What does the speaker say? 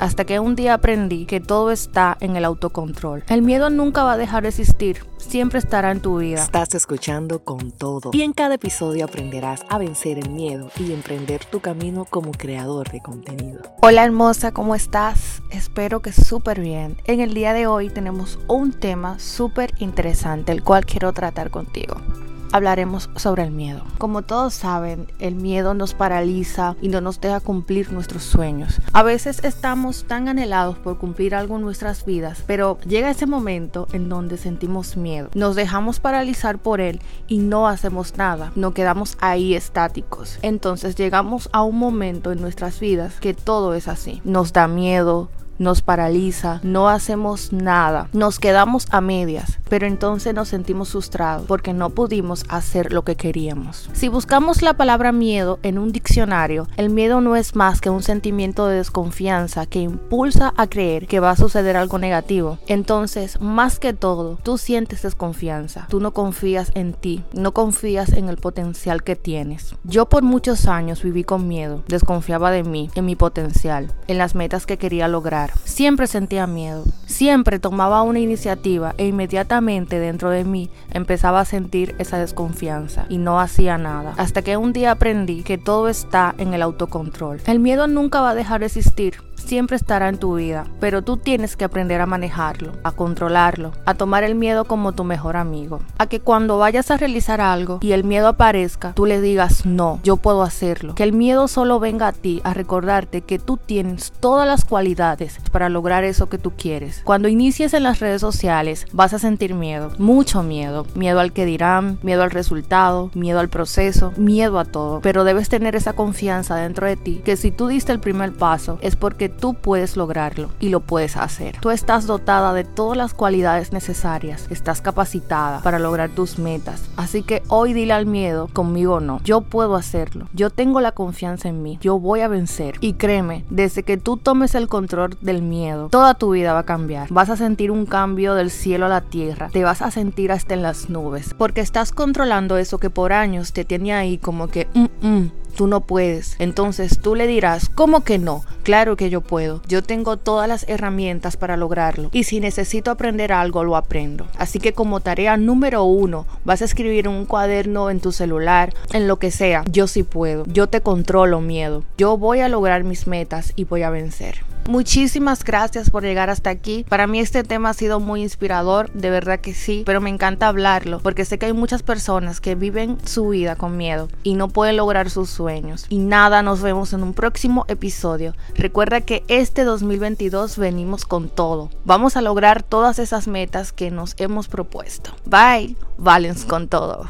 hasta que un día aprendí que todo está en el autocontrol. El miedo nunca va a dejar de existir, siempre estará en tu vida. Estás escuchando con todo y en cada episodio aprenderás a vencer el miedo y emprender tu camino como creador de contenido. Hola hermosa, ¿cómo estás? Espero que súper bien. En el día de hoy tenemos un tema súper interesante, el cual quiero tratar contigo hablaremos sobre el miedo. Como todos saben, el miedo nos paraliza y no nos deja cumplir nuestros sueños. A veces estamos tan anhelados por cumplir algo en nuestras vidas, pero llega ese momento en donde sentimos miedo. Nos dejamos paralizar por él y no hacemos nada. No quedamos ahí estáticos. Entonces llegamos a un momento en nuestras vidas que todo es así. Nos da miedo, nos paraliza, no hacemos nada, nos quedamos a medias, pero entonces nos sentimos frustrados porque no pudimos hacer lo que queríamos. Si buscamos la palabra miedo en un diccionario, el miedo no es más que un sentimiento de desconfianza que impulsa a creer que va a suceder algo negativo. Entonces, más que todo, tú sientes desconfianza, tú no confías en ti, no confías en el potencial que tienes. Yo por muchos años viví con miedo, desconfiaba de mí, en mi potencial, en las metas que quería lograr Siempre sentía miedo, siempre tomaba una iniciativa e inmediatamente dentro de mí empezaba a sentir esa desconfianza y no hacía nada. Hasta que un día aprendí que todo está en el autocontrol. El miedo nunca va a dejar de existir siempre estará en tu vida, pero tú tienes que aprender a manejarlo, a controlarlo, a tomar el miedo como tu mejor amigo. A que cuando vayas a realizar algo y el miedo aparezca, tú le digas no, yo puedo hacerlo. Que el miedo solo venga a ti a recordarte que tú tienes todas las cualidades para lograr eso que tú quieres. Cuando inicies en las redes sociales, vas a sentir miedo, mucho miedo. Miedo al que dirán, miedo al resultado, miedo al proceso, miedo a todo. Pero debes tener esa confianza dentro de ti que si tú diste el primer paso es porque tú puedes lograrlo y lo puedes hacer. Tú estás dotada de todas las cualidades necesarias, estás capacitada para lograr tus metas. Así que hoy dile al miedo, conmigo no, yo puedo hacerlo, yo tengo la confianza en mí, yo voy a vencer. Y créeme, desde que tú tomes el control del miedo, toda tu vida va a cambiar. Vas a sentir un cambio del cielo a la tierra, te vas a sentir hasta en las nubes, porque estás controlando eso que por años te tenía ahí como que, mm, mm, tú no puedes. Entonces tú le dirás, ¿cómo que no? Claro que yo puedo. Yo tengo todas las herramientas para lograrlo. Y si necesito aprender algo, lo aprendo. Así que como tarea número uno, vas a escribir un cuaderno en tu celular, en lo que sea. Yo sí puedo. Yo te controlo miedo. Yo voy a lograr mis metas y voy a vencer. Muchísimas gracias por llegar hasta aquí. Para mí este tema ha sido muy inspirador, de verdad que sí, pero me encanta hablarlo porque sé que hay muchas personas que viven su vida con miedo y no pueden lograr sus sueños. Y nada, nos vemos en un próximo episodio. Recuerda que este 2022 venimos con todo. Vamos a lograr todas esas metas que nos hemos propuesto. Bye, Valens con todo.